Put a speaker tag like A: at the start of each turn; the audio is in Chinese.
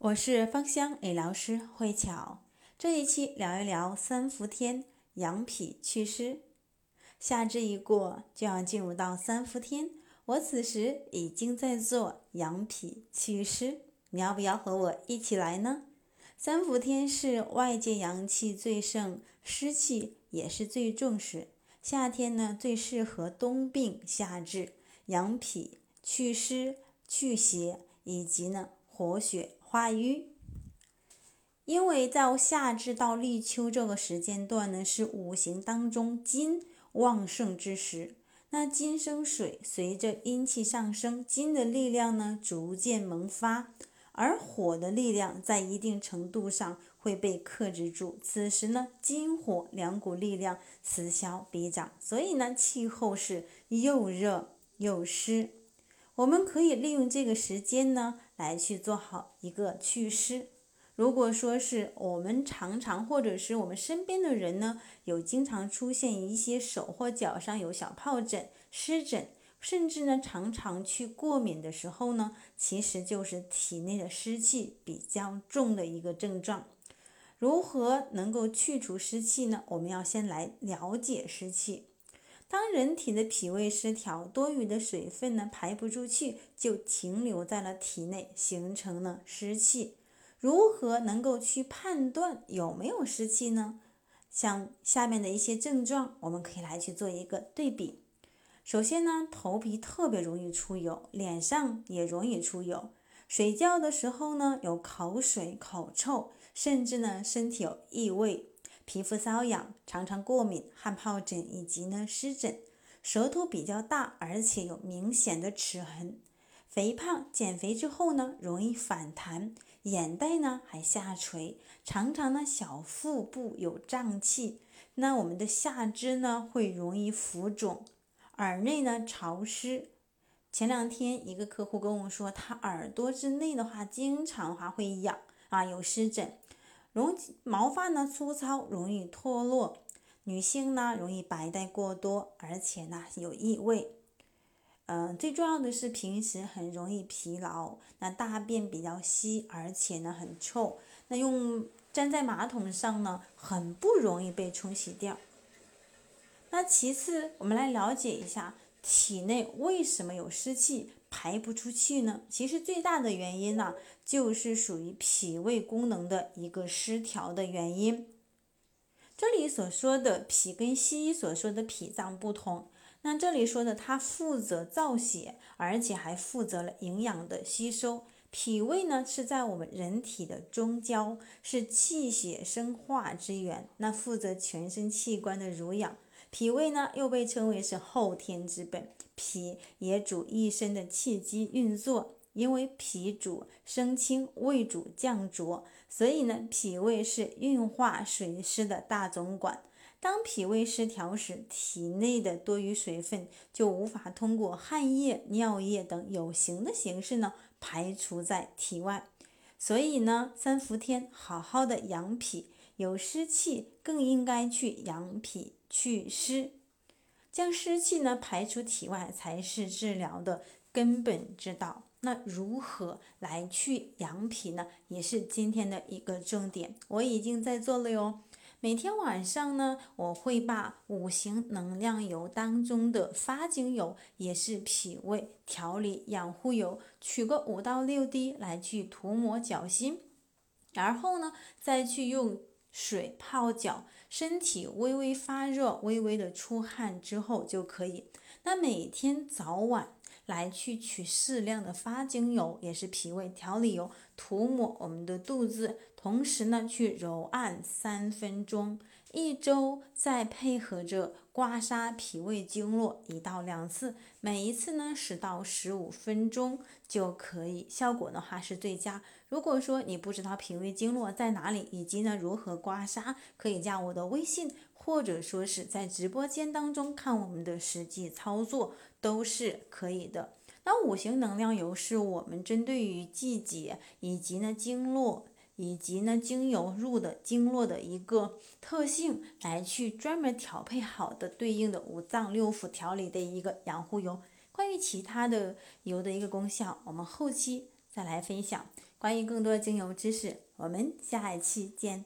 A: 我是芳香理疗师慧巧，这一期聊一聊三伏天养脾祛湿。夏至一过，就要进入到三伏天，我此时已经在做养脾祛湿，你要不要和我一起来呢？三伏天是外界阳气最盛，湿气也是最重时，夏天呢最适合冬病夏治，养脾祛湿、祛邪以及呢活血。化瘀，因为在夏至到立秋这个时间段呢，是五行当中金旺盛之时。那金生水，随着阴气上升，金的力量呢逐渐萌发，而火的力量在一定程度上会被克制住。此时呢，金火两股力量此消彼长，所以呢，气候是又热又湿。我们可以利用这个时间呢，来去做好一个祛湿。如果说是我们常常，或者是我们身边的人呢，有经常出现一些手或脚上有小疱疹、湿疹，甚至呢常常去过敏的时候呢，其实就是体内的湿气比较重的一个症状。如何能够去除湿气呢？我们要先来了解湿气。当人体的脾胃失调，多余的水分呢排不出去，就停留在了体内，形成了湿气。如何能够去判断有没有湿气呢？像下面的一些症状，我们可以来去做一个对比。首先呢，头皮特别容易出油，脸上也容易出油，睡觉的时候呢有口水、口臭，甚至呢身体有异味。皮肤瘙痒，常常过敏、汗疱疹以及呢湿疹，舌头比较大，而且有明显的齿痕，肥胖，减肥之后呢容易反弹，眼袋呢还下垂，常常呢小腹部有胀气，那我们的下肢呢会容易浮肿，耳内呢潮湿。前两天一个客户跟我说，他耳朵之内的话经常话会痒啊，有湿疹。容毛发呢粗糙，容易脱落；女性呢容易白带过多，而且呢有异味。嗯，最重要的是平时很容易疲劳，那大便比较稀，而且呢很臭。那用粘在马桶上呢，很不容易被冲洗掉。那其次，我们来了解一下体内为什么有湿气。排不出去呢？其实最大的原因呢，就是属于脾胃功能的一个失调的原因。这里所说的脾跟西医所说的脾脏不同，那这里说的它负责造血，而且还负责了营养的吸收。脾胃呢是在我们人体的中焦，是气血生化之源，那负责全身器官的濡养。脾胃呢，又被称为是后天之本，脾也主一身的气机运作。因为脾主升清，胃主降浊，所以呢，脾胃是运化水湿的大总管。当脾胃失调时，体内的多余水分就无法通过汗液、尿液等有形的形式呢排除在体外。所以呢，三伏天好好的养脾，有湿气更应该去养脾。祛湿，将湿气呢排出体外，才是治疗的根本之道。那如何来去养脾呢？也是今天的一个重点。我已经在做了哟。每天晚上呢，我会把五行能量油当中的发精油，也是脾胃调理养护油，取个五到六滴来去涂抹脚心，然后呢，再去用。水泡脚，身体微微发热、微微的出汗之后就可以。那每天早晚来去取适量的发精油，也是脾胃调理油，涂抹我们的肚子，同时呢去揉按三分钟。一周再配合着刮痧脾胃经络一到两次，每一次呢十到十五分钟就可以，效果的话是最佳。如果说你不知道脾胃经络在哪里，以及呢如何刮痧，可以加我的微信，或者说是在直播间当中看我们的实际操作都是可以的。那五行能量油是我们针对于季节以及呢经络。以及呢，精油入的经络的一个特性，来去专门调配好的对应的五脏六腑调理的一个养护油。关于其他的油的一个功效，我们后期再来分享。关于更多精油知识，我们下一期见。